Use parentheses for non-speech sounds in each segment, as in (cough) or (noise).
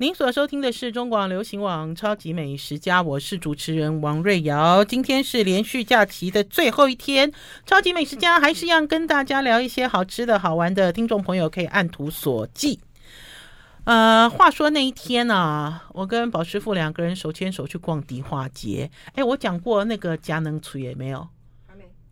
您所收听的是中广流行网《超级美食家》，我是主持人王瑞瑶。今天是连续假期的最后一天，《超级美食家》还是要跟大家聊一些好吃的好玩的。听众朋友可以按图索骥。呃，话说那一天呢、啊，我跟宝师傅两个人手牵手去逛迪化街。哎，我讲过那个佳能厨也没有。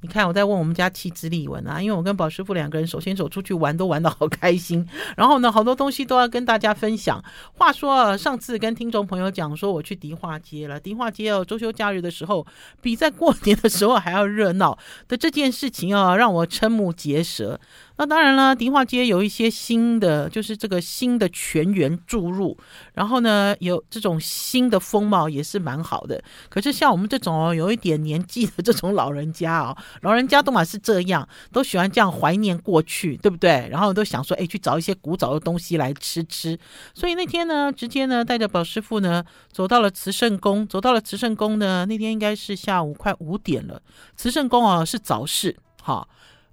你看，我在问我们家妻子丽文啊，因为我跟宝师傅两个人手牵手出去玩，都玩得好开心。然后呢，好多东西都要跟大家分享。话说，上次跟听众朋友讲说我去迪化街了，迪化街哦，周休假日的时候比在过年的时候还要热闹的这件事情啊，让我瞠目结舌。那当然了，迪化街有一些新的，就是这个新的全员注入，然后呢，有这种新的风貌也是蛮好的。可是像我们这种哦，有一点年纪的这种老人家哦，老人家都嘛是这样，都喜欢这样怀念过去，对不对？然后都想说，哎，去找一些古早的东西来吃吃。所以那天呢，直接呢带着宝师傅呢走到了慈圣宫，走到了慈圣宫呢，那天应该是下午快五点了。慈圣宫啊是早市，哈。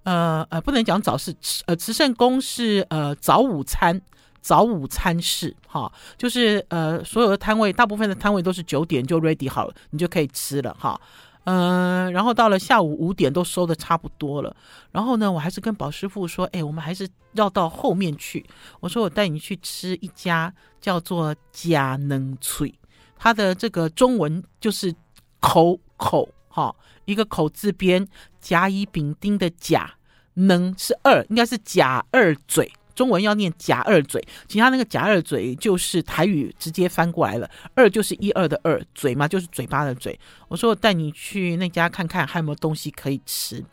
呃呃，不能讲早市，呃，慈圣宫是呃早午餐，早午餐市，哈，就是呃所有的摊位，大部分的摊位都是九点就 ready 好了，你就可以吃了，哈，嗯、然后到了下午五点都收的差不多了，然后呢，我还是跟宝师傅说，哎，我们还是要到后面去，我说我带你去吃一家叫做佳能脆，它的这个中文就是口口。好、一个口字边，甲乙丙丁的甲，能是二，应该是甲二嘴。中文要念甲二嘴，其他那个甲二嘴就是台语直接翻过来了，二就是一二的二，嘴嘛就是嘴巴的嘴。我说我带你去那家看看，还有没有东西可以吃。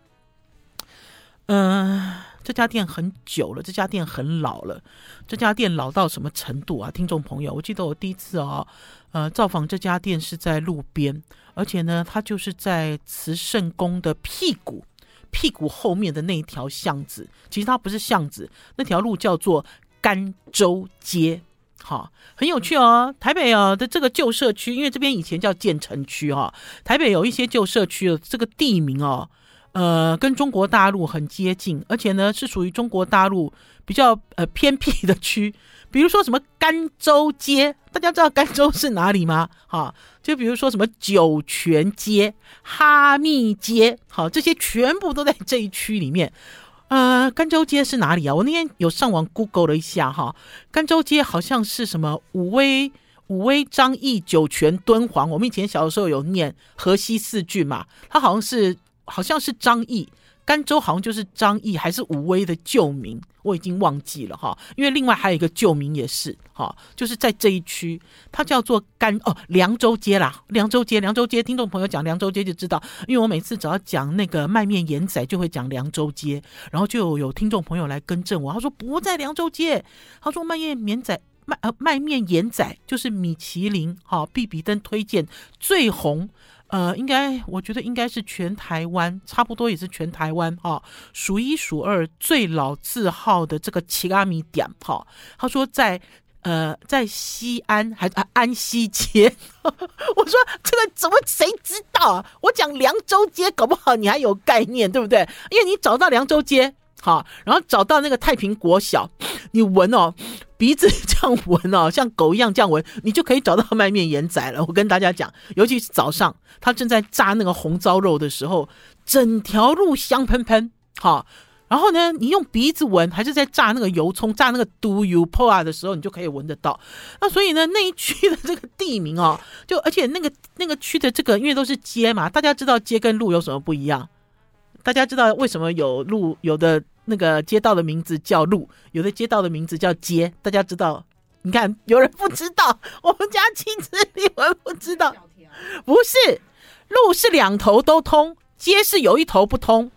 嗯、呃，这家店很久了，这家店很老了，这家店老到什么程度啊？听众朋友，我记得我第一次哦。呃，造访这家店是在路边，而且呢，它就是在慈圣宫的屁股，屁股后面的那一条巷子。其实它不是巷子，那条路叫做甘州街。好，很有趣哦。台北啊的这个旧社区，因为这边以前叫建成区哈，台北有一些旧社区的这个地名哦，呃，跟中国大陆很接近，而且呢，是属于中国大陆比较呃偏僻的区。比如说什么甘州街，大家知道甘州是哪里吗？哈，就比如说什么酒泉街、哈密街，好，这些全部都在这一区里面。呃，甘州街是哪里啊？我那天有上网 Google 了一下哈，甘州街好像是什么武威、武威、张义、酒泉、敦煌。我们以前小的时候有念河西四郡嘛，它好像是好像是张毅。甘州好像就是张毅还是武威的旧名，我已经忘记了哈。因为另外还有一个旧名也是哈，就是在这一区，它叫做甘哦凉州街啦，凉州街，凉州街，听众朋友讲凉州街就知道，因为我每次只要讲那个卖面盐仔就会讲凉州街，然后就有，有听众朋友来更正我，他说不在凉州街，他说卖面盐仔卖呃卖面盐仔就是米其林哈必比登推荐最红。呃，应该我觉得应该是全台湾，差不多也是全台湾哈、哦，数一数二最老字号的这个奇拉米店哈、他说在呃在西安还啊安西街，(laughs) 我说这个怎么谁知道啊？我讲凉州街，搞不好你还有概念，对不对？因为你找到凉州街，好、然后找到那个太平国小，你闻哦。鼻子这样闻哦，像狗一样这样闻，你就可以找到卖面盐仔了。我跟大家讲，尤其是早上，他正在炸那个红糟肉的时候，整条路香喷喷。哈，然后呢，你用鼻子闻，还是在炸那个油葱、炸那个猪油泡啊的时候，你就可以闻得到。那所以呢，那一区的这个地名哦，就而且那个那个区的这个，因为都是街嘛，大家知道街跟路有什么不一样？大家知道为什么有路有的？那个街道的名字叫路，有的街道的名字叫街，大家知道？你看，有人不知道，(laughs) 我们家亲子你们不知道，不是，路是两头都通，街是有一头不通。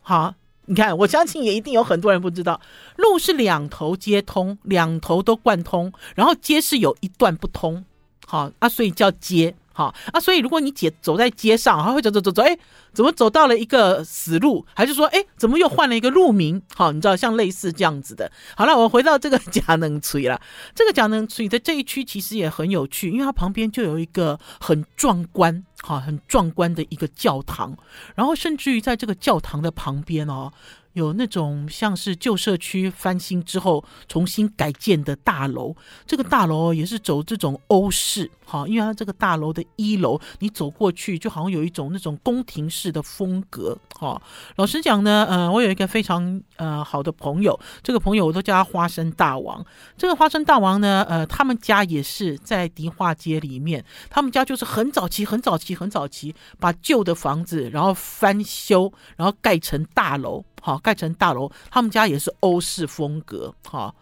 好，你看，我相信也一定有很多人不知道，路是两头皆通，两头都贯通，然后街是有一段不通。好啊，所以叫街。好啊，所以如果你姐走在街上，还会走走走走，哎，怎么走到了一个死路？还是说，哎，怎么又换了一个路名？好，你知道像类似这样子的。好了，我回到这个 (laughs) 佳能厨了。这个佳能厨的这一区其实也很有趣，因为它旁边就有一个很壮观、好很壮观的一个教堂，然后甚至于在这个教堂的旁边哦，有那种像是旧社区翻新之后重新改建的大楼，这个大楼也是走这种欧式，哈，因为它这个大楼的一楼你走过去就好像有一种那种宫廷式的风格，哈。老实讲呢，呃，我有一个非常呃好的朋友，这个朋友我都叫他花生大王。这个花生大王呢，呃，他们家也是在迪化街里面，他们家就是很早期、很早期、很早期，把旧的房子然后翻修，然后盖成大楼。好，盖成大楼，他们家也是欧式风格，哈，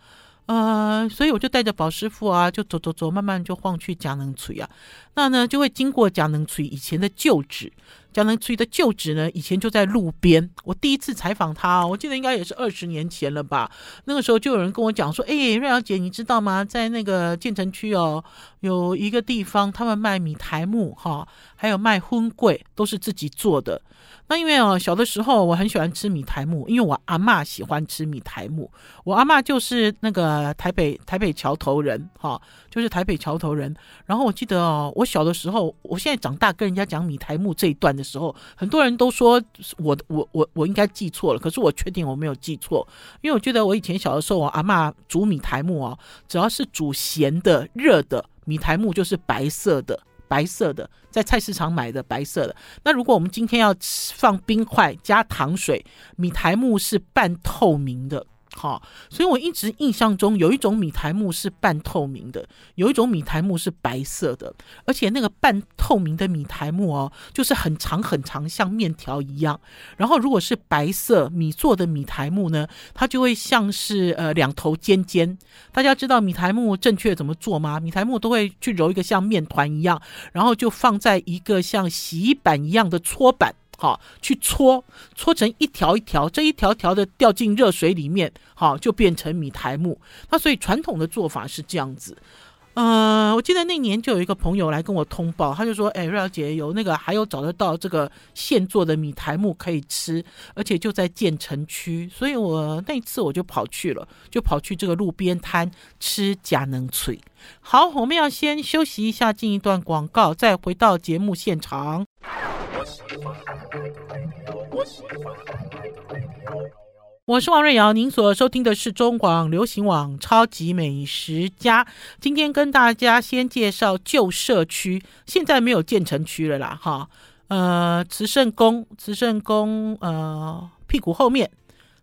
呃，所以我就带着宝师傅啊，就走走走，慢慢就晃去佳能锤啊，那呢就会经过佳能锤以前的旧址，佳能锤的旧址呢，以前就在路边。我第一次采访他，我记得应该也是二十年前了吧，那个时候就有人跟我讲说，哎，瑞瑶姐，你知道吗？在那个建成区哦，有一个地方，他们卖米苔目，哈，还有卖荤贵，都是自己做的。那因为哦，小的时候我很喜欢吃米苔目，因为我阿嬷喜欢吃米苔目。我阿嬷就是那个台北台北桥头人，哈，就是台北桥头人。然后我记得哦，我小的时候，我现在长大跟人家讲米苔目这一段的时候，很多人都说我我我我应该记错了，可是我确定我没有记错，因为我觉得我以前小的时候，我阿嬷煮米苔目哦，只要是煮咸的热的米苔木就是白色的。白色的，在菜市场买的白色的。那如果我们今天要放冰块加糖水，米苔木是半透明的。好，所以我一直印象中有一种米苔目是半透明的，有一种米苔目是白色的，而且那个半透明的米苔目哦，就是很长很长，像面条一样。然后如果是白色米做的米苔目呢，它就会像是呃两头尖尖。大家知道米苔目正确怎么做吗？米苔目都会去揉一个像面团一样，然后就放在一个像洗衣板一样的搓板。好，去搓搓成一条一条，这一条条的掉进热水里面，好，就变成米苔目。那所以传统的做法是这样子。呃，我记得那年就有一个朋友来跟我通报，他就说：“哎，瑞瑶姐有那个还有找得到这个现做的米苔目可以吃，而且就在建成区。”所以我那次我就跑去了，就跑去这个路边摊吃佳能脆。好，我们要先休息一下，进一段广告，再回到节目现场。我是王瑞瑶，您所收听的是中广流行网《超级美食家》。今天跟大家先介绍旧社区，现在没有建成区了啦，哈。呃，慈圣宫，慈圣宫，呃，屁股后面，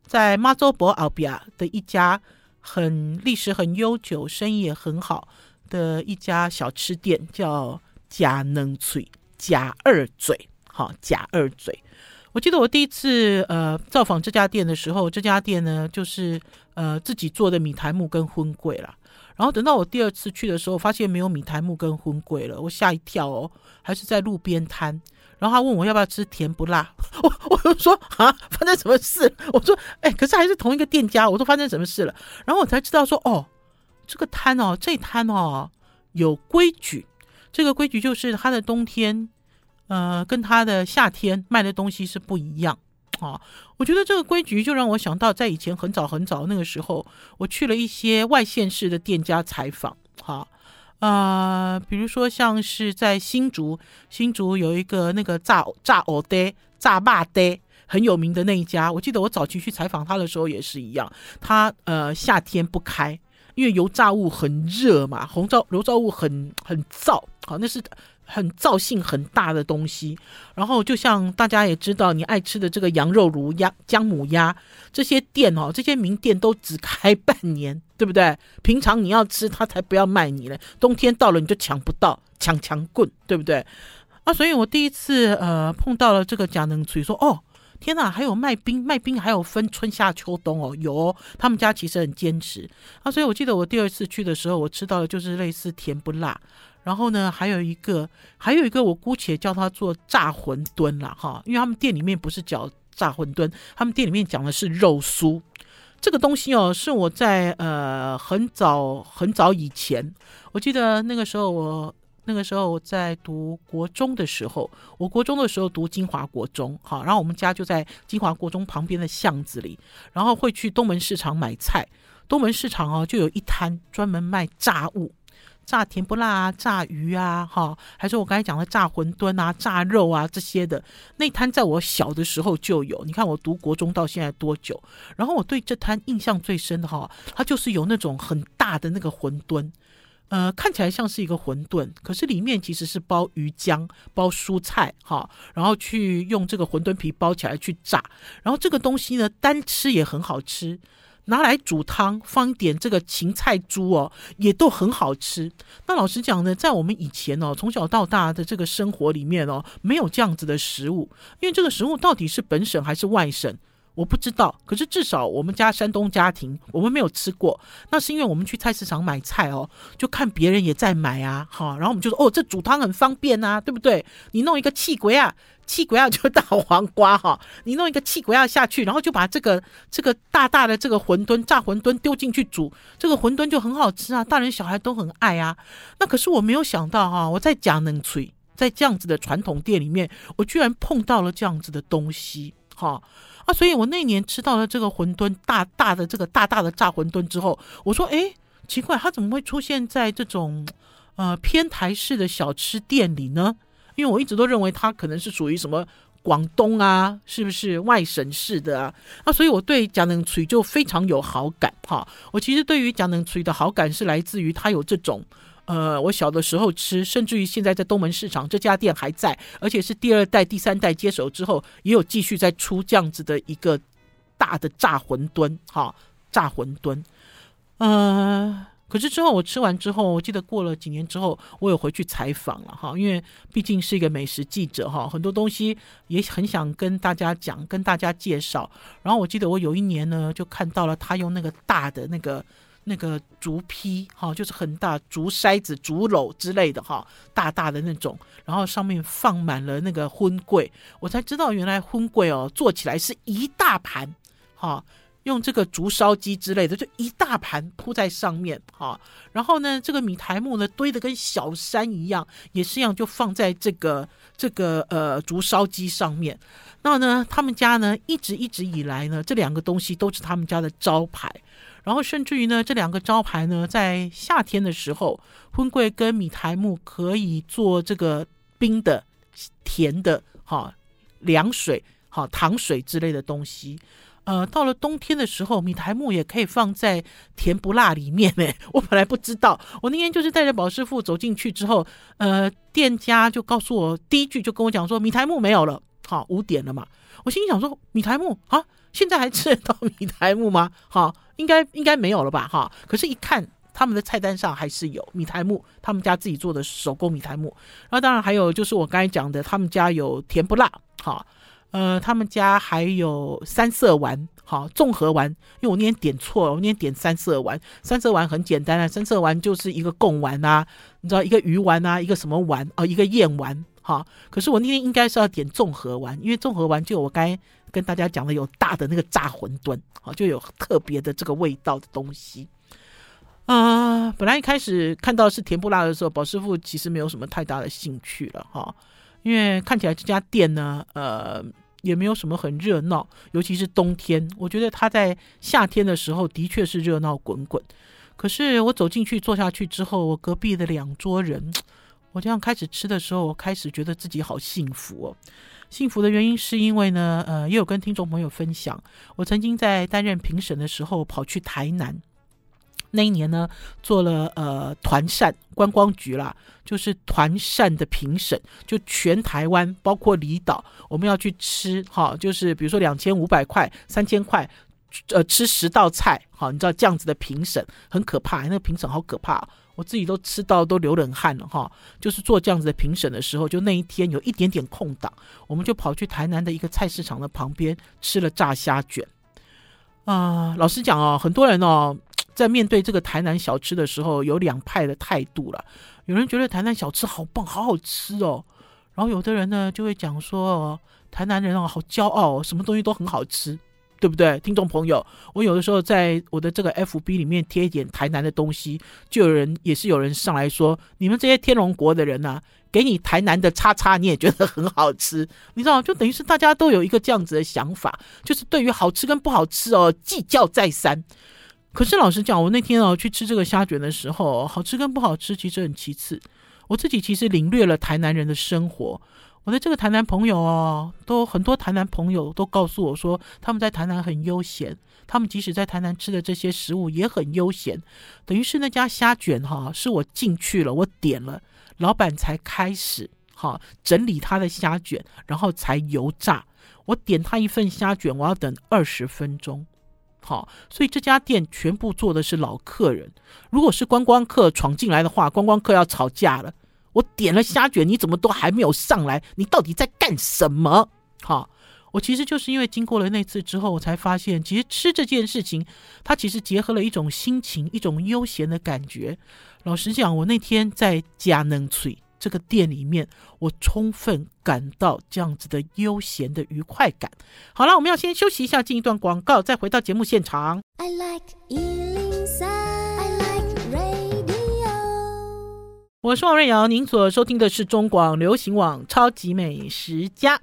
在妈祖婆后边的一家很历史很悠久、生意也很好的一家小吃店，叫佳能嘴，假二嘴。好，假二嘴。我记得我第一次呃造访这家店的时候，这家店呢就是呃自己做的米苔目跟荤桂啦。然后等到我第二次去的时候，发现没有米苔目跟荤桂了，我吓一跳哦，还是在路边摊。然后他问我要不要吃甜不辣，(laughs) 我 (laughs) 我就说啊，发生什么事？我说哎，可是还是同一个店家。我说发生什么事了？然后我才知道说哦，这个摊哦，这摊哦有规矩。这个规矩就是它的冬天。呃，跟他的夏天卖的东西是不一样啊。我觉得这个规矩就让我想到，在以前很早很早那个时候，我去了一些外县市的店家采访，哈，呃，比如说像是在新竹，新竹有一个那个炸炸藕爹、炸霸爹很有名的那一家，我记得我早期去采访他的时候也是一样，他呃夏天不开，因为油炸物很热嘛，红烧油炸物很很燥，好，那是。很燥性很大的东西，然后就像大家也知道，你爱吃的这个羊肉炉、鸭、姜母鸭这些店哦，这些名店都只开半年，对不对？平常你要吃，他才不要卖你呢。冬天到了你就抢不到，抢抢棍，对不对？啊，所以我第一次呃碰到了这个佳能厝，说哦，天哪，还有卖冰，卖冰还有分春夏秋冬哦，有，他们家其实很坚持啊。所以我记得我第二次去的时候，我吃到的就是类似甜不辣。然后呢，还有一个，还有一个，我姑且叫它做炸馄饨啦，哈，因为他们店里面不是叫炸馄饨，他们店里面讲的是肉酥。这个东西哦，是我在呃很早很早以前，我记得那个时候我那个时候我在读国中的时候，我国中的时候读金华国中，哈，然后我们家就在金华国中旁边的巷子里，然后会去东门市场买菜，东门市场哦就有一摊专门卖炸物。炸甜不辣啊，炸鱼啊，哈，还是我刚才讲的炸馄饨啊，炸肉啊这些的。那摊在我小的时候就有，你看我读国中到现在多久？然后我对这摊印象最深的哈，它就是有那种很大的那个馄饨。呃，看起来像是一个馄饨，可是里面其实是包鱼浆、包蔬菜，哈，然后去用这个馄饨皮包起来去炸，然后这个东西呢，单吃也很好吃，拿来煮汤，放一点这个芹菜猪哦，也都很好吃。那老实讲呢，在我们以前哦，从小到大的这个生活里面哦，没有这样子的食物，因为这个食物到底是本省还是外省？我不知道，可是至少我们家山东家庭，我们没有吃过。那是因为我们去菜市场买菜哦，就看别人也在买啊，好，然后我们就说哦，这煮汤很方便啊，对不对？你弄一个气鬼啊，气鬼啊就大黄瓜哈，你弄一个气鬼啊下去，然后就把这个这个大大的这个馄饨炸馄饨丢进去煮，这个馄饨就很好吃啊，大人小孩都很爱啊。那可是我没有想到哈，我在嘉南炊，在这样子的传统店里面，我居然碰到了这样子的东西，哈。啊，所以我那年吃到了这个馄饨，大大的这个大大的炸馄饨之后，我说，哎，奇怪，它怎么会出现在这种呃偏台式的小吃店里呢？因为我一直都认为它可能是属于什么广东啊，是不是外省市的啊？啊，所以我对嘉南炊就非常有好感哈。我其实对于嘉南炊的好感是来自于它有这种。呃，我小的时候吃，甚至于现在在东门市场这家店还在，而且是第二代、第三代接手之后，也有继续在出这样子的一个大的炸馄饨，哈，炸馄饨。呃，可是之后我吃完之后，我记得过了几年之后，我有回去采访了哈，因为毕竟是一个美食记者哈，很多东西也很想跟大家讲，跟大家介绍。然后我记得我有一年呢，就看到了他用那个大的那个。那个竹坯哈，就是很大竹筛子、竹篓之类的哈，大大的那种，然后上面放满了那个荤桂，我才知道原来荤桂哦，做起来是一大盘哈，用这个竹烧鸡之类的，就一大盘铺在上面哈，然后呢，这个米苔目呢堆得跟小山一样，也是一样，就放在这个这个呃竹烧鸡上面。那呢，他们家呢一直一直以来呢，这两个东西都是他们家的招牌。然后甚至于呢，这两个招牌呢，在夏天的时候，荤桂跟米苔目可以做这个冰的、甜的，哈，凉水、哈糖水之类的东西。呃，到了冬天的时候，米苔目也可以放在甜不辣里面。呢，(laughs) 我本来不知道，我那天就是带着宝师傅走进去之后，呃，店家就告诉我，第一句就跟我讲说，米苔目没有了，好，五点了嘛。我心里想说，米苔目啊，现在还吃得到米苔目吗？好。应该应该没有了吧，哈！可是，一看他们的菜单上还是有米苔目，他们家自己做的手工米苔目。然后，当然还有就是我刚才讲的，他们家有甜不辣，哈，呃，他们家还有三色丸，好，综合丸。因为我那天点错了，我那天点三色丸，三色丸很简单啊，三色丸就是一个贡丸啊，你知道一个鱼丸啊，一个什么丸哦，一个燕丸，哈。可是我那天应该是要点综合丸，因为综合丸就我该。跟大家讲的有大的那个炸馄饨，好，就有特别的这个味道的东西。啊、本来一开始看到是甜不辣的时候，宝师傅其实没有什么太大的兴趣了哈，因为看起来这家店呢，呃，也没有什么很热闹，尤其是冬天。我觉得他在夏天的时候的确是热闹滚滚。可是我走进去坐下去之后，我隔壁的两桌人，(tsk) 我这样开始吃的时候，我开始觉得自己好幸福哦。幸福的原因是因为呢，呃，也有跟听众朋友分享，我曾经在担任评审的时候跑去台南，那一年呢做了呃团膳观光局啦，就是团膳的评审，就全台湾包括离岛，我们要去吃哈，就是比如说两千五百块、三千块，呃，吃十道菜，好，你知道这样子的评审很可怕，那个评审好可怕。我自己都吃到都流冷汗了哈，就是做这样子的评审的时候，就那一天有一点点空档，我们就跑去台南的一个菜市场的旁边吃了炸虾卷。啊、老实讲哦，很多人哦，在面对这个台南小吃的时候，有两派的态度了。有人觉得台南小吃好棒，好好吃哦，然后有的人呢就会讲说，台南人哦好骄傲哦，什么东西都很好吃。对不对，听众朋友？我有的时候在我的这个 FB 里面贴一点台南的东西，就有人也是有人上来说：“你们这些天龙国的人啊，给你台南的叉叉，你也觉得很好吃，你知道？就等于是大家都有一个这样子的想法，就是对于好吃跟不好吃哦，计较再三。可是老实讲，我那天哦去吃这个虾卷的时候，好吃跟不好吃其实很其次。我自己其实领略了台南人的生活。我的这个台南朋友哦，都很多台南朋友都告诉我说，他们在台南很悠闲，他们即使在台南吃的这些食物也很悠闲。等于是那家虾卷哈，是我进去了，我点了，老板才开始哈整理他的虾卷，然后才油炸。我点他一份虾卷，我要等二十分钟。好，所以这家店全部做的是老客人。如果是观光客闯进来的话，观光客要吵架了。我点了虾卷，你怎么都还没有上来？你到底在干什么？好，我其实就是因为经过了那次之后，我才发现，其实吃这件事情，它其实结合了一种心情，一种悠闲的感觉。老实讲，我那天在家能翠这个店里面，我充分感到这样子的悠闲的愉快感。好了，我们要先休息一下，进一段广告，再回到节目现场。I like 我是王瑞瑶，您所收听的是中广流行网《超级美食家》。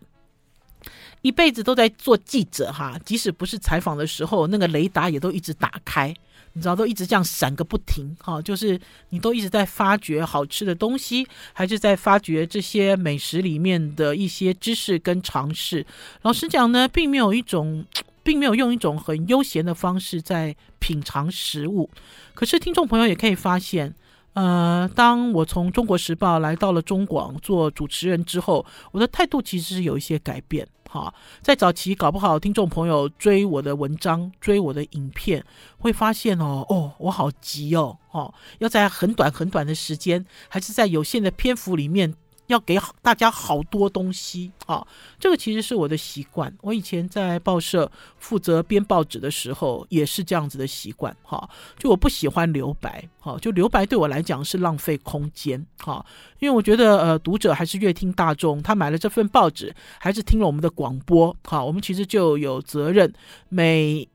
一辈子都在做记者哈，即使不是采访的时候，那个雷达也都一直打开，你知道，都一直这样闪个不停哈。就是你都一直在发掘好吃的东西，还是在发掘这些美食里面的一些知识跟常识。老实讲呢，并没有一种，(tsk) 并没有用一种很悠闲的方式在品尝食物。可是听众朋友也可以发现。呃，当我从中国时报来到了中广做主持人之后，我的态度其实是有一些改变。好，在早期搞不好听众朋友追我的文章、追我的影片，会发现哦，哦，我好急哦，哦，要在很短很短的时间，还是在有限的篇幅里面。要给大家好多东西啊！这个其实是我的习惯。我以前在报社负责编报纸的时候，也是这样子的习惯哈。就我不喜欢留白，哈，就留白对我来讲是浪费空间哈。因为我觉得呃，读者还是乐听大众，他买了这份报纸，还是听了我们的广播，哈，我们其实就有责任，每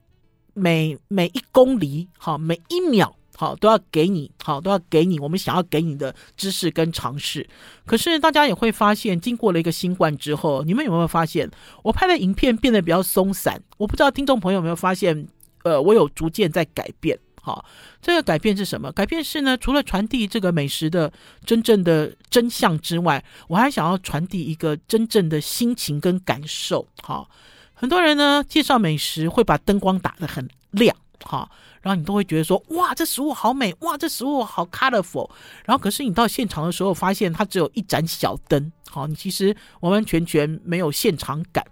每每一公里，哈，每一秒。好，都要给你，好，都要给你我们想要给你的知识跟常识。可是大家也会发现，经过了一个新冠之后，你们有没有发现，我拍的影片变得比较松散？我不知道听众朋友有没有发现，呃，我有逐渐在改变。好，这个改变是什么？改变是呢，除了传递这个美食的真正的真相之外，我还想要传递一个真正的心情跟感受。好，很多人呢介绍美食会把灯光打得很亮。好。然后你都会觉得说，哇，这食物好美，哇，这食物好 colorful。然后可是你到现场的时候，发现它只有一盏小灯，好，你其实完完全全没有现场感。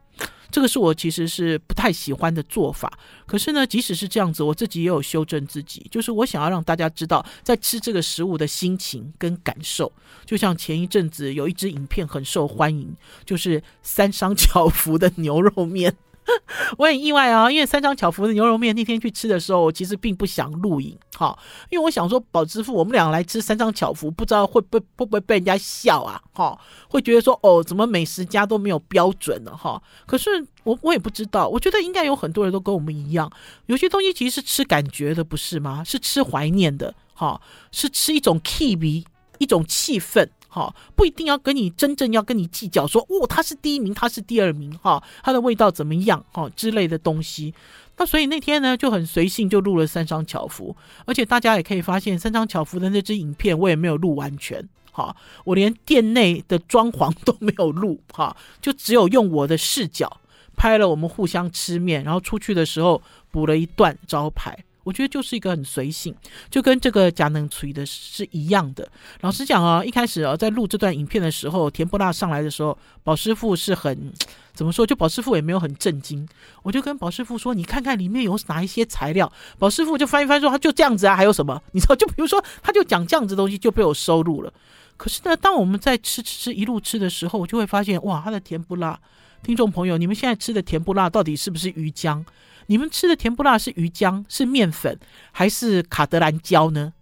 这个是我其实是不太喜欢的做法。可是呢，即使是这样子，我自己也有修正自己，就是我想要让大家知道，在吃这个食物的心情跟感受。就像前一阵子有一支影片很受欢迎，就是三商 (laughs) 巧福的牛肉面。(laughs) 我很意外啊，因为三张巧福的牛肉面那天去吃的时候，我其实并不想录影，哈，因为我想说宝师傅，我们俩来吃三张巧福，不知道会不会不会被人家笑啊，哈，会觉得说哦，怎么美食家都没有标准呢，哈。可是我我也不知道，我觉得应该有很多人都跟我们一样，有些东西其实是吃感觉的，不是吗？是吃怀念的，哈，是吃一种气味，一种气氛。好，不一定要跟你真正要跟你计较说，哦，他是第一名，他是第二名，哈，他的味道怎么样，哈之类的东西。那所以那天呢就很随性就录了三张巧福，而且大家也可以发现三张巧福的那支影片我也没有录完全，哈，我连店内的装潢都没有录，哈，就只有用我的视角拍了我们互相吃面，然后出去的时候补了一段招牌。我觉得就是一个很随性，就跟这个假能吹的是一样的。老实讲啊，一开始啊，在录这段影片的时候，甜不辣上来的时候，宝师傅是很怎么说？就宝师傅也没有很震惊。我就跟宝师傅说：“你看看里面有哪一些材料。”宝师傅就翻一翻说：“他就这样子啊，还有什么？(laughs) 你知道？就比如说，他就讲这样子的东西就被我收录了。可是呢，当我们在吃吃吃一路吃的时候，我就会发现哇，他的甜不辣。听众朋友，你们现在吃的甜不辣到底是不是鱼浆？你们吃的甜不辣是鱼浆、是面粉还是卡德兰胶呢？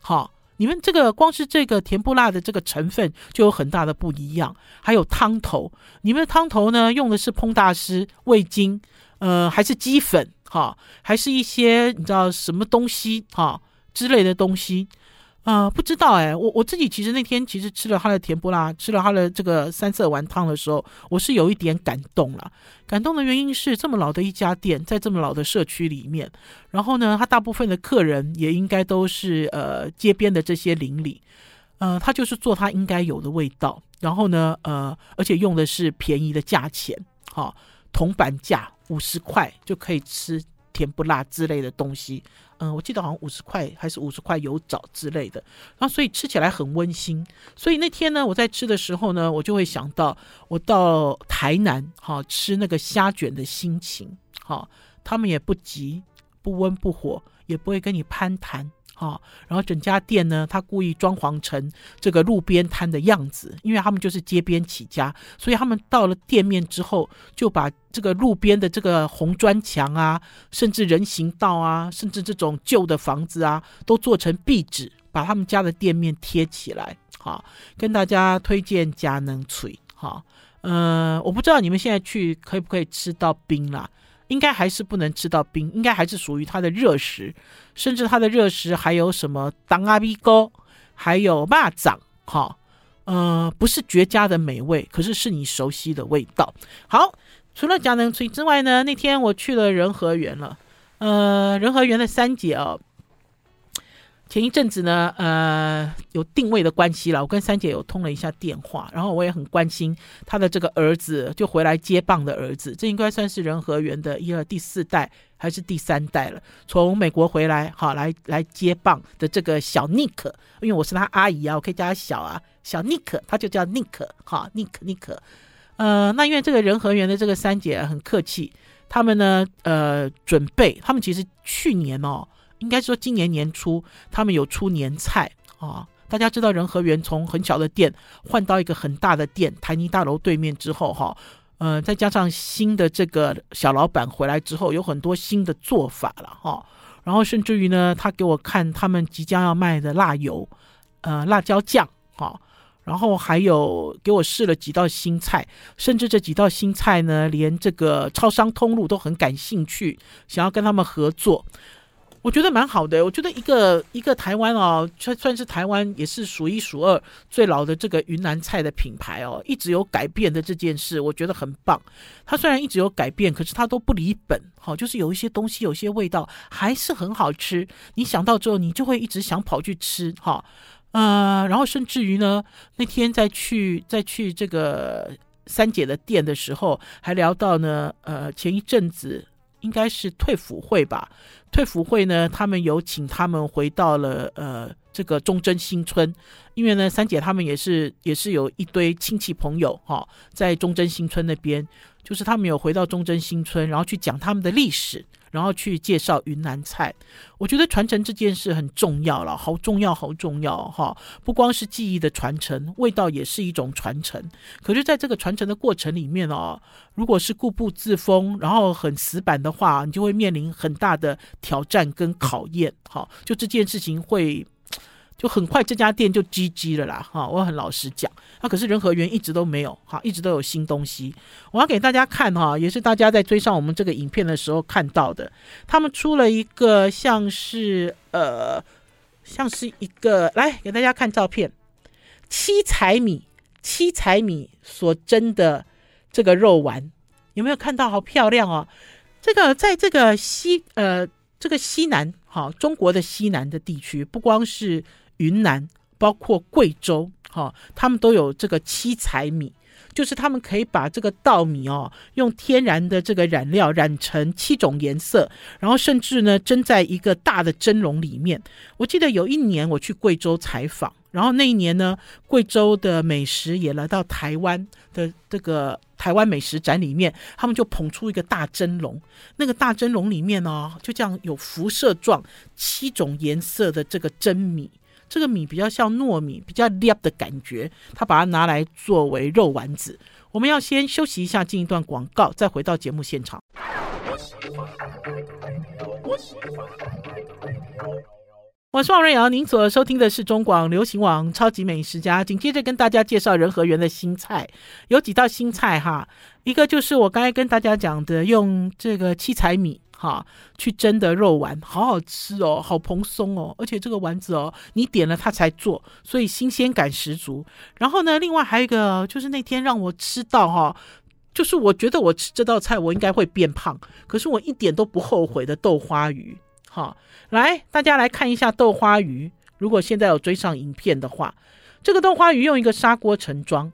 好，你们这个光是这个甜不辣的这个成分就有很大的不一样。还有汤头，你们的汤头呢用的是烹大师味精，呃，还是鸡粉？哈，还是一些你知道什么东西哈之类的东西？呃，不知道哎，我我自己其实那天其实吃了他的甜不辣，吃了他的这个三色丸汤的时候，我是有一点感动了。感动的原因是这么老的一家店，在这么老的社区里面，然后呢，他大部分的客人也应该都是呃街边的这些邻里，呃，他就是做他应该有的味道，然后呢，呃，而且用的是便宜的价钱，哈，铜板价五十块就可以吃甜不辣之类的东西。嗯，我记得好像五十块还是五十块有枣之类的，然后所以吃起来很温馨。所以那天呢，我在吃的时候呢，我就会想到我到台南哈吃那个虾卷的心情。哈，他们也不急，不温不火，也不会跟你攀谈。哈，然后整家店呢，他故意装潢成这个路边摊的样子，因为他们就是街边起家，所以他们到了店面之后，就把这个路边的这个红砖墙啊，甚至人行道啊，甚至这种旧的房子啊，都做成壁纸，把他们家的店面贴起来。好，跟大家推荐佳能脆。哈，呃，我不知道你们现在去可不可以吃到冰啦。应该还是不能吃到冰，应该还是属于它的热食，甚至它的热食还有什么当阿鼻沟，还有蚂蚱，哈，呃，不是绝佳的美味，可是是你熟悉的味道。好，除了佳能脆之外呢，那天我去了仁和园了，呃，仁和园的三姐哦。前一阵子呢，呃，有定位的关系了，我跟三姐有通了一下电话，然后我也很关心她的这个儿子，就回来接棒的儿子，这应该算是仁和园的一二第四代还是第三代了，从美国回来，好来来接棒的这个小 Nick，，因为我是他阿姨啊，我可以叫他小啊，小 Nick，，他就叫尼克，哈，尼克尼克，呃，那因为这个仁和园的这个三姐很客气，他们呢，呃，准备，他们其实去年哦。应该说，今年年初他们有出年菜啊。大家知道仁和园从很小的店换到一个很大的店，台泥大楼对面之后，哈，呃，再加上新的这个小老板回来之后，有很多新的做法了，哈。然后甚至于呢，他给我看他们即将要卖的辣油，呃，辣椒酱，哈。然后还有给我试了几道新菜，甚至这几道新菜呢，连这个超商通路都很感兴趣，想要跟他们合作。我觉得蛮好的，我觉得一个一个台湾哦，算算是台湾也是数一数二最老的这个云南菜的品牌哦，一直有改变的这件事，我觉得很棒。它虽然一直有改变，可是它都不离本，好，就是有一些东西，有些味道还是很好吃。你想到之后，你就会一直想跑去吃，哈，呃，然后甚至于呢，那天再去再去这个三姐的店的时候，还聊到呢，呃，前一阵子。应该是退辅会吧？退辅会呢，他们有请他们回到了呃这个忠贞新村，因为呢三姐他们也是也是有一堆亲戚朋友哈、哦，在忠贞新村那边，就是他们有回到忠贞新村，然后去讲他们的历史。然后去介绍云南菜，我觉得传承这件事很重要了，好重要，好重要哈！不光是记忆的传承，味道也是一种传承。可是，在这个传承的过程里面哦，如果是固步自封，然后很死板的话，你就会面临很大的挑战跟考验。哈，就这件事情会。就很快这家店就 GG 了啦，哈！我很老实讲，那、可是仁和园一直都没有，哈，一直都有新东西。我要给大家看哈，也是大家在追上我们这个影片的时候看到的。他们出了一个像是呃，像是一个来给大家看照片，七彩米七彩米所蒸的这个肉丸，有没有看到？好漂亮哦！这个在这个西呃这个西南，哈，中国的西南的地区，不光是。云南包括贵州，哈、他们都有这个七彩米，就是他们可以把这个稻米哦，用天然的这个染料染成七种颜色，然后甚至呢蒸在一个大的蒸笼里面。我记得有一年我去贵州采访，然后那一年呢，贵州的美食也来到台湾的这个台湾美食展里面，他们就捧出一个大蒸笼，那个大蒸笼里面哦，就这样有辐射状七种颜色的这个蒸米。这个米比较像糯米，比较亮的感觉，他把它拿来作为肉丸子。我们要先休息一下，进一段广告，再回到节目现场。我是王瑞瑶，您所收听的是中广流行网《超级美食家》。紧接着跟大家介绍仁和园的新菜，有几道新菜哈，一个就是我刚才跟大家讲的，用这个七彩米哈去蒸的肉丸，好好吃哦，好蓬松哦，而且这个丸子哦，你点了它才做，所以新鲜感十足。然后呢，另外还有一个就是那天让我吃到哈，就是我觉得我吃这道菜我应该会变胖，可是我一点都不后悔的豆花鱼。哈，来大家来看一下豆花鱼，如果现在有追上影片的话，这个豆花鱼用一个砂锅盛装。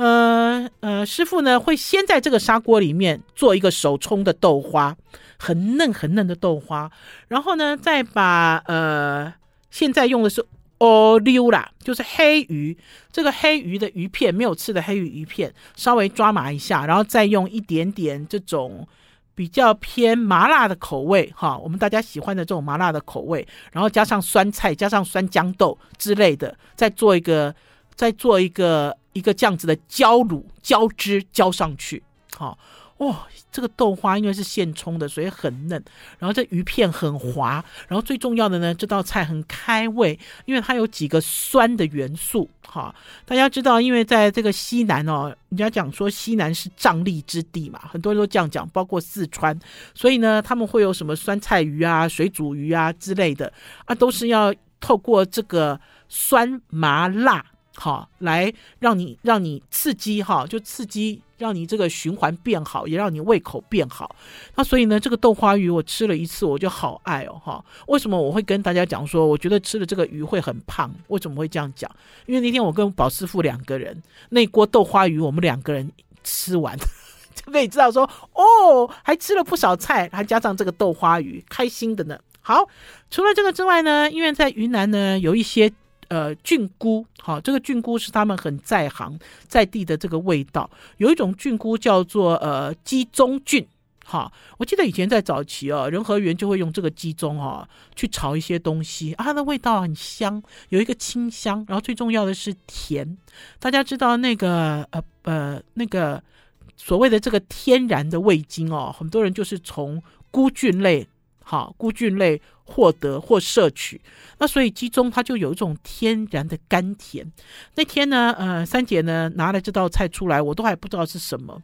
呃呃，师傅呢会先在这个砂锅里面做一个手冲的豆花，很嫩很嫩的豆花，然后呢再把呃现在用的是哦溜啦，就是黑鱼，这个黑鱼的鱼片没有刺的黑鱼鱼片，稍微抓麻一下，然后再用一点点这种比较偏麻辣的口味哈，我们大家喜欢的这种麻辣的口味，然后加上酸菜，加上酸豇豆之类的，再做一个再做一个。一个这样子的浇卤浇汁浇上去，好哇！这个豆花因为是现冲的，所以很嫩，然后这鱼片很滑，然后最重要的呢，这道菜很开胃，因为它有几个酸的元素。哈，大家知道，因为在这个西南哦，人家讲说西南是瘴癘之地嘛，很多人都这样讲，包括四川，所以呢，他们会有什么酸菜鱼啊、水煮鱼啊之类的啊，都是要透过这个酸麻辣。好，来让你让你刺激哈，就刺激让你这个循环变好，也让你胃口变好。那所以呢，这个豆花鱼我吃了一次，我就好爱哦哈。为什么我会跟大家讲说，我觉得吃了这个鱼会很胖？为什么会这样讲？因为那天我跟宝师傅两个人，那锅豆花鱼我们两个人吃完，(laughs) 就可以知道说哦，还吃了不少菜，还加上这个豆花鱼，开心的呢。好，除了这个之外呢，因为在云南呢有一些。呃，菌菇，好，这个菌菇是他们很在行在地的这个味道。有一种菌菇叫做呃鸡中菌，哈，我记得以前在早期哦，仁和园就会用这个鸡樅哈去炒一些东西啊，它的味道很香，有一个清香，然后最重要的是甜。大家知道那个呃呃那个所谓的这个天然的味精哦，很多人就是从菇菌类。好，菇菌类获得或摄取，那所以鸡中它就有一种天然的甘甜。那天呢，呃，三姐呢拿了这道菜出来，我都还不知道是什么。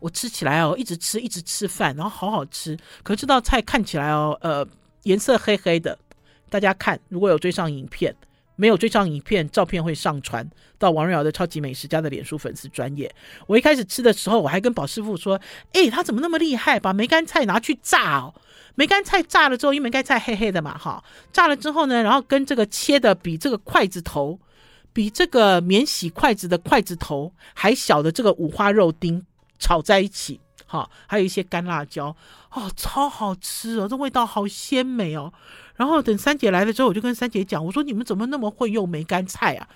我吃起来哦，一直吃一直吃饭，然后好好吃。可是这道菜看起来哦，呃，颜色黑黑的。大家看，如果有追上影片。没有追上影片，照片会上传到王瑞瑶的超级美食家的脸书粉丝专页。我一开始吃的时候，我还跟宝师傅说：“诶，他怎么那么厉害？把梅干菜拿去炸哦！梅干菜炸了之后，因为梅干菜黑黑的嘛，哈，炸了之后呢，然后跟这个切的比这个筷子头，比这个免洗筷子的筷子头还小的这个五花肉丁炒在一起，哈，还有一些干辣椒，哦，超好吃哦，这味道好鲜美哦。”然后等三姐来了之后，我就跟三姐讲，我说你们怎么那么会用梅干菜啊？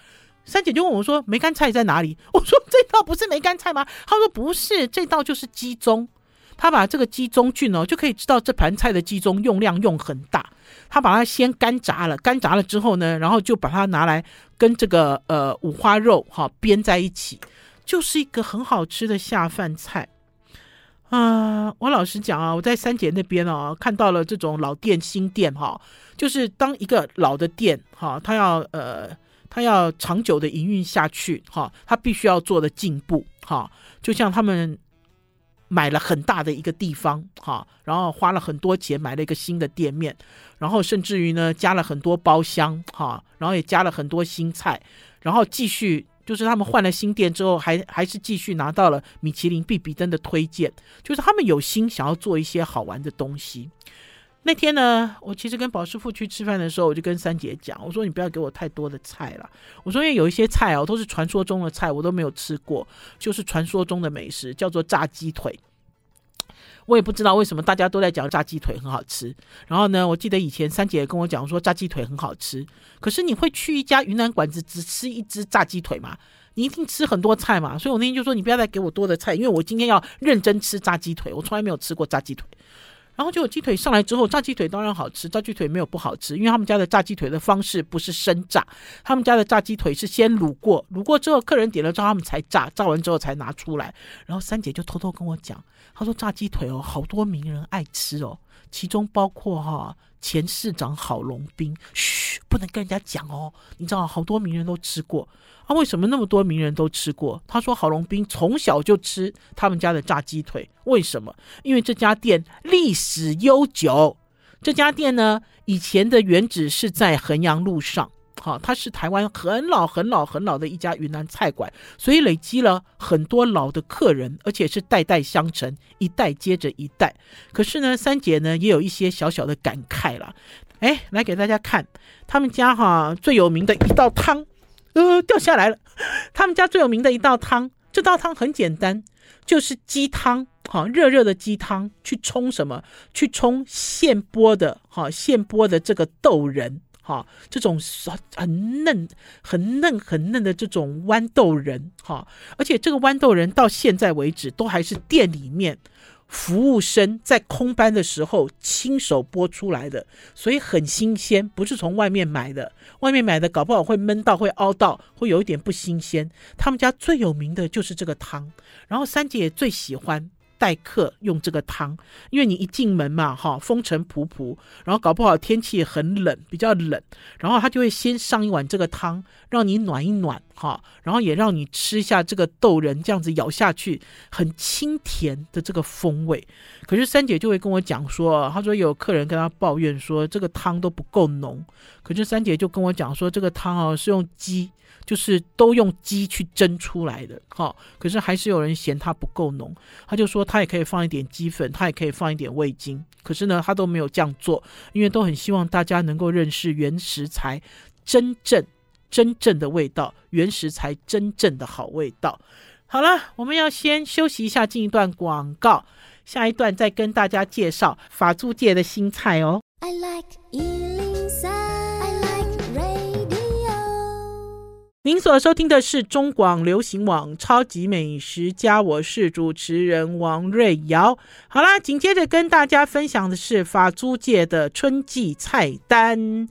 三姐就问我说，梅干菜在哪里？我说这道不是梅干菜吗？她说不是，这道就是鸡樅。他把这个鸡中菌哦，就可以知道这盘菜的鸡中用量用很大。他把它先干炸了，干炸了之后呢，然后就把它拿来跟这个呃五花肉哈煸在一起，就是一个很好吃的下饭菜。啊、我老实讲啊，我在三姐那边哦，看到了这种老店新店哈，就是当一个老的店哈，它要呃，它要长久的营运下去哈，它必须要做的进步哈，就像他们买了很大的一个地方哈，然后花了很多钱买了一个新的店面，然后甚至于呢加了很多包厢哈，然后也加了很多新菜，然后继续。就是他们换了新店之后还，还是继续拿到了米其林必比登的推荐。就是他们有心想要做一些好玩的东西。那天呢，我其实跟宝师傅去吃饭的时候，我就跟三姐讲，我说你不要给我太多的菜了。我说因为有一些菜哦，都是传说中的菜，我都没有吃过，就是传说中的美食，叫做炸鸡腿。我也不知道为什么大家都在讲炸鸡腿很好吃。然后呢，我记得以前三姐跟我讲说炸鸡腿很好吃。可是你会去一家云南馆子只吃一只炸鸡腿吗？你一定吃很多菜嘛。所以我那天就说你不要再给我多的菜，因为我今天要认真吃炸鸡腿。我从来没有吃过炸鸡腿。然后就有鸡腿上来之后，炸鸡腿当然好吃，炸鸡腿没有不好吃，因为他们家的炸鸡腿的方式不是生炸，他们家的炸鸡腿是先卤过，卤过之后客人点了之后他们才炸，炸完之后才拿出来。然后三姐就偷偷跟我讲，她说炸鸡腿哦，好多名人爱吃哦，其中包括哈前市长郝龙斌。嘘。不能跟人家讲哦。你知道好多名人都吃过啊？为什么那么多名人都吃过？他说郝龙斌从小就吃他们家的炸鸡腿，为什么？因为这家店历史悠久。这家店呢，以前的原址是在衡阳路上。好，它是台湾很老很老很老的一家云南菜馆，所以累积了很多老的客人，而且是代代相承，一代接着一代。可是呢，三姐呢也有一些小小的感慨了。哎，来给大家看他们家哈最有名的一道汤，呃，掉下来了。他们家最有名的一道汤，这道汤很简单，就是鸡汤，哈，热热的鸡汤，去冲什么？去冲现剥的，哈，现剥的这个豆仁。哈，这种很嫩、很嫩、很嫩的这种豌豆仁，哈，而且这个豌豆仁到现在为止都还是店里面服务生在空班的时候亲手剥出来的，所以很新鲜，不是从外面买的。外面买的搞不好会闷到、会凹到、会有一点不新鲜。他们家最有名的就是这个汤，然后三姐也最喜欢。待客用这个汤，因为你一进门嘛，哈，风尘仆仆，然后搞不好天气很冷，比较冷，然后他就会先上一碗这个汤，让你暖一暖，哈，然后也让你吃一下这个豆仁，这样子咬下去很清甜的这个风味。可是三姐就会跟我讲说，她说有客人跟她抱怨说这个汤都不够浓，可是三姐就跟我讲说这个汤哦是用鸡。就是都用鸡去蒸出来的，哈，可是还是有人嫌它不够浓，他就说他也可以放一点鸡粉，他也可以放一点味精，可是呢，他都没有这样做，因为都很希望大家能够认识原食材真正真正的味道，原食才真正的好味道。好了，我们要先休息一下，进一段广告，下一段再跟大家介绍法租界的新菜哦。I like 您所收听的是中广流行网《超级美食家》，我是主持人王瑞瑶。好啦，紧接着跟大家分享的是法租界的春季菜单。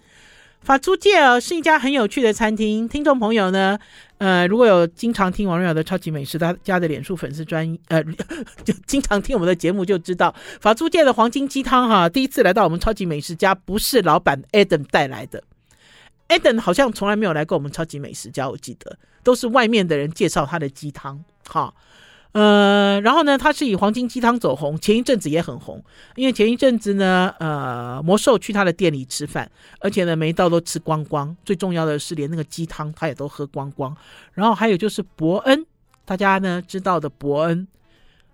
法租界哦，是一家很有趣的餐厅。听众朋友呢，呃，如果有经常听王瑞瑶的《超级美食他家》的脸书粉丝专，呃，就 (laughs) 经常听我们的节目，就知道法租界的黄金鸡汤哈。第一次来到我们《超级美食家》，不是老板 Adam 带来的。，Adam 好像从来没有来过我们超级美食家，我记得都是外面的人介绍他的鸡汤，哈，呃，然后呢，他是以黄金鸡汤走红，前一阵子也很红，因为前一阵子呢，呃，魔兽去他的店里吃饭，而且呢，每一道都吃光光，最重要的是连那个鸡汤他也都喝光光，然后还有就是伯恩，大家呢知道的伯恩，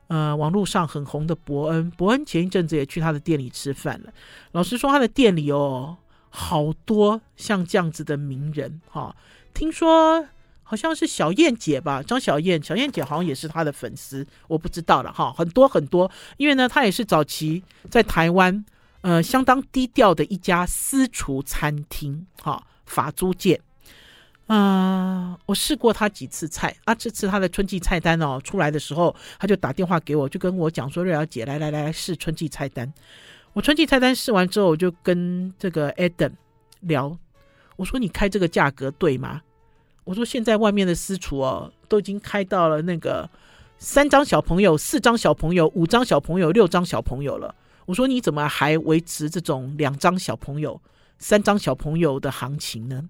呃，网络上很红的伯恩，伯恩前一阵子也去他的店里吃饭了，老实说，他的店里哦。好多像这样子的名人哈，听说好像是小燕姐吧，张小燕，小燕姐好像也是他的粉丝，我不知道了哈，很多很多，因为呢，他也是早期在台湾呃相当低调的一家私厨餐厅哈，法租界，啊、我试过他几次菜啊，这次他的春季菜单哦出来的时候，他就打电话给我，就跟我讲说，瑞瑶姐来来来来试春季菜单。我春季菜单试完之后，我就跟这个 Adam 聊，我说：“你开这个价格对吗？”我说：“现在外面的私厨哦，都已经开到了那个三张小朋友、四张小朋友、五张小朋友、六张小朋友了。”我说：“你怎么还维持这种两张小朋友、三张小朋友的行情呢？”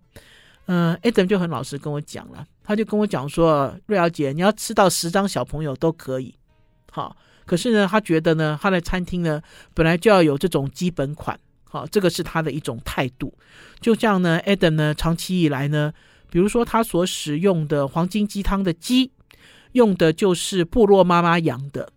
嗯、呃，Adam 就很老实跟我讲了，他就跟我讲说：“瑞瑶姐，你要吃到十张小朋友都可以，好。”可是呢，他觉得呢，他的餐厅呢，本来就要有这种基本款，好，这个是他的一种态度。就这样呢，Adam 呢，长期以来呢，比如说他所使用的黄金鸡汤的鸡，用的就是部落妈妈养的；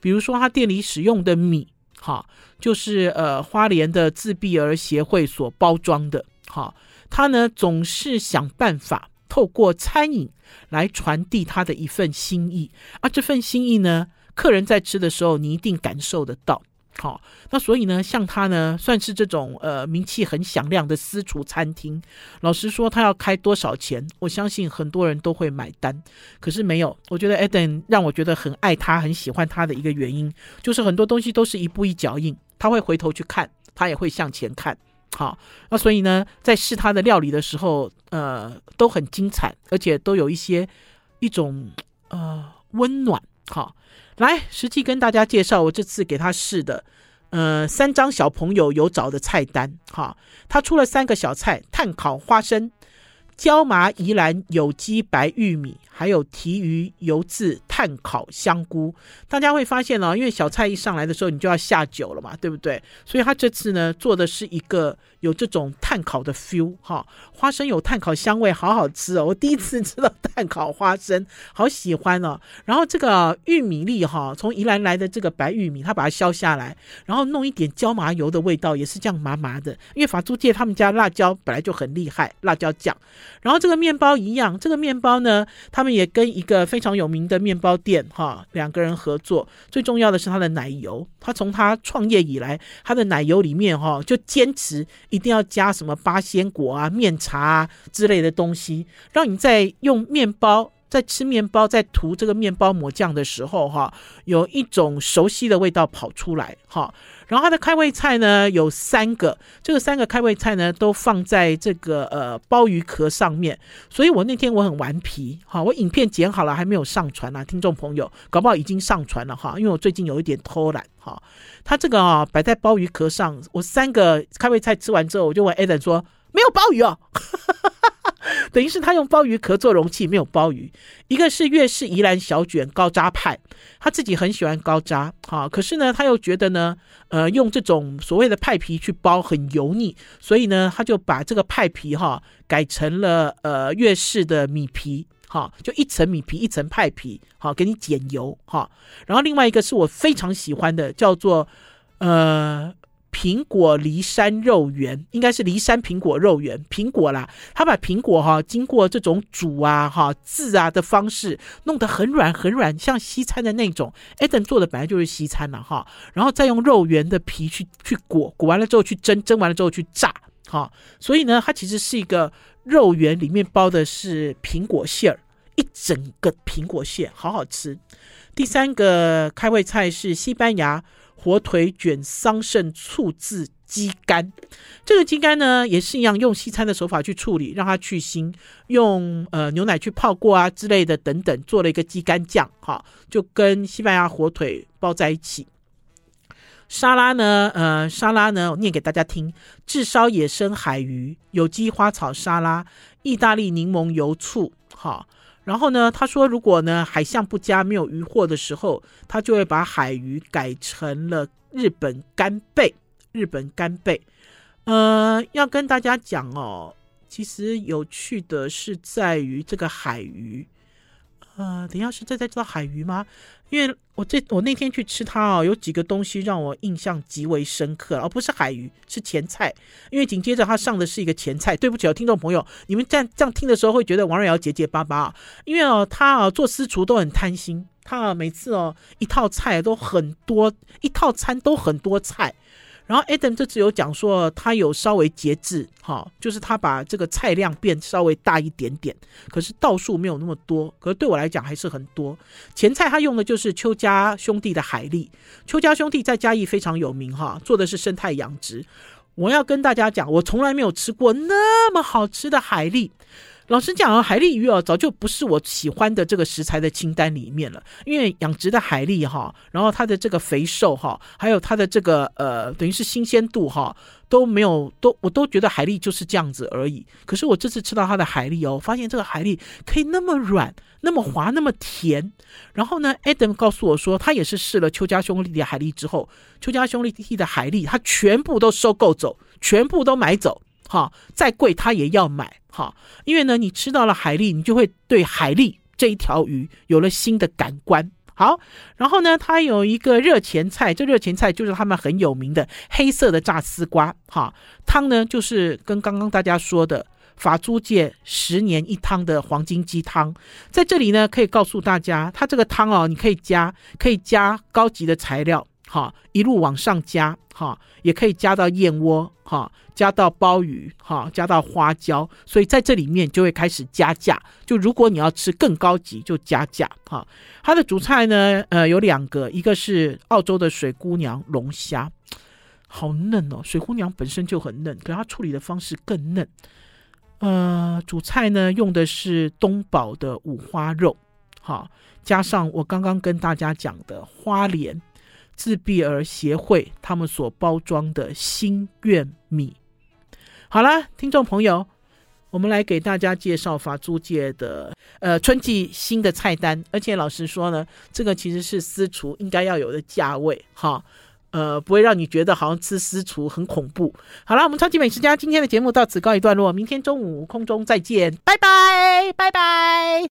比如说他店里使用的米，哈，就是呃花莲的自闭儿协会所包装的，哈，他呢总是想办法透过餐饮来传递他的一份心意，而这份心意呢，客人在吃的时候，你一定感受得到。好，那所以呢，像他呢，算是这种呃名气很响亮的私厨餐厅。老实说，他要开多少钱，我相信很多人都会买单。可是没有，我觉得 Eden 让我觉得很爱他、很喜欢他的一个原因，就是很多东西都是一步一脚印，他会回头去看，他也会向前看。好，那所以呢，在试他的料理的时候，呃，都很精彩，而且都有一些一种呃温暖。好。来，实际跟大家介绍我这次给他试的，呃，三张小朋友有找的菜单，哈，他出了三个小菜：碳烤花生、椒麻宜兰有机白玉米。还有提鱼油渍炭烤香菇，大家会发现哦，因为小菜一上来的时候，你就要下酒了嘛，对不对？所以他这次呢做的是一个有这种炭烤的 feel 哈，花生有炭烤香味，好好吃哦！我第一次吃到炭烤花生，好喜欢哦。然后这个玉米粒哈，从宜兰来的这个白玉米，他把它削下来，然后弄一点椒麻油的味道，也是这样麻麻的。因为法租界他们家辣椒本来就很厉害，辣椒酱。然后这个面包一样，这个面包呢，他们。也跟一个非常有名的面包店哈，两个人合作。最重要的是他的奶油，他从他创业以来，他的奶油里面哈就坚持一定要加什么八仙果啊、面茶啊之类的东西，让你在用面包。在吃面包，在涂这个面包抹酱的时候，哈，有一种熟悉的味道跑出来，哈。然后它的开胃菜呢有三个，这个三个开胃菜呢都放在这个呃鲍鱼壳上面，所以我那天我很顽皮，哈，我影片剪好了还没有上传啊，听众朋友，搞不好已经上传了哈，因为我最近有一点偷懒，哈。它这个啊摆在鲍鱼壳上，我三个开胃菜吃完之后，我就问 Adam 说，没有鲍鱼哦。等于是他用鲍鱼壳做容器，没有鲍鱼。一个是粤式宜兰小卷高渣派，他自己很喜欢高渣，哈，可是呢，他又觉得呢，呃，用这种所谓的派皮去包很油腻，所以呢，他就把这个派皮哈改成了呃粤式的米皮，哈，就一层米皮一层派皮，好，给你减油，哈。然后另外一个是我非常喜欢的，叫做呃。苹果梨山肉圆应该是梨山苹果肉圆，苹果啦，他把苹果哈经过这种煮啊哈制啊的方式弄得很软很软，像西餐的那种。Eden 做的本来就是西餐了哈，然后再用肉圆的皮去去裹，裹完了之后去蒸，蒸完了之后去炸哈，所以呢，它其实是一个肉圆里面包的是苹果馅儿，一整个苹果馅，好好吃。第三个开胃菜是西班牙。火腿卷桑葚醋渍鸡肝，这个鸡肝呢也是一样，用西餐的手法去处理，让它去腥，用呃牛奶去泡过啊之类的等等，做了一个鸡肝酱，哈，就跟西班牙火腿包在一起。沙拉呢，呃，沙拉呢，我念给大家听：炙烧野生海鱼，有机花草沙拉，意大利柠檬油醋，哈。然后呢，他说，如果呢海象不佳，没有渔获的时候，他就会把海鱼改成了日本干贝。日本干贝，呃，要跟大家讲哦，其实有趣的是在于这个海鱼。呃，等一下是在在知道海鱼吗？因为我这我那天去吃它啊，有几个东西让我印象极为深刻，而不是海鱼，是前菜。因为紧接着它上的是一个前菜。对不起哦，听众朋友，你们这样这样听的时候会觉得王瑞瑶结结巴巴啊，因为哦，他啊做私厨都很贪心，他啊每次哦一套菜都很多，一套餐都很多菜。然后 Adam 这次有讲说，他有稍微节制，哈，就是他把这个菜量变稍微大一点点，可是道数没有那么多，可是对我来讲还是很多。前菜他用的就是邱家兄弟的海蛎，邱家兄弟在嘉义非常有名，哈，做的是生态养殖。我要跟大家讲，我从来没有吃过那么好吃的海蛎。老实讲啊，海蛎鱼哦，早就不是我喜欢的这个食材的清单里面了。因为养殖的海蛎哈，然后它的这个肥瘦哈，还有它的这个呃，等于是新鲜度哈，都没有都，我都觉得海蛎就是这样子而已。可是我这次吃到它的海蛎哦，发现这个海蛎可以那么软、那么滑、那么甜。然后呢，Adam 告诉我说，他也是试了邱家兄弟的海蛎之后，邱家兄弟的海蛎他全部都收购走，全部都买走。哈，再贵他也要买哈，因为呢，你吃到了海蛎，你就会对海蛎这一条鱼有了新的感官。好，然后呢，它有一个热前菜，这热前菜就是他们很有名的黑色的炸丝瓜。哈，汤呢就是跟刚刚大家说的法租界十年一汤的黄金鸡汤，在这里呢可以告诉大家，它这个汤哦，你可以加，可以加高级的材料。哈，一路往上加，哈，也可以加到燕窝，哈，加到鲍鱼，哈，加到花椒，所以在这里面就会开始加价。就如果你要吃更高级，就加价，哈。它的主菜呢，呃，有两个，一个是澳洲的水姑娘龙虾，好嫩哦，水姑娘本身就很嫩，可是它处理的方式更嫩。呃，主菜呢用的是东宝的五花肉，哈，加上我刚刚跟大家讲的花莲。自闭儿协会他们所包装的心愿米。好了，听众朋友，我们来给大家介绍法租界的呃春季新的菜单，而且老实说呢，这个其实是私厨应该要有的价位哈，呃，不会让你觉得好像吃私厨很恐怖。好了，我们超级美食家今天的节目到此告一段落，明天中午空中再见，拜拜，拜拜。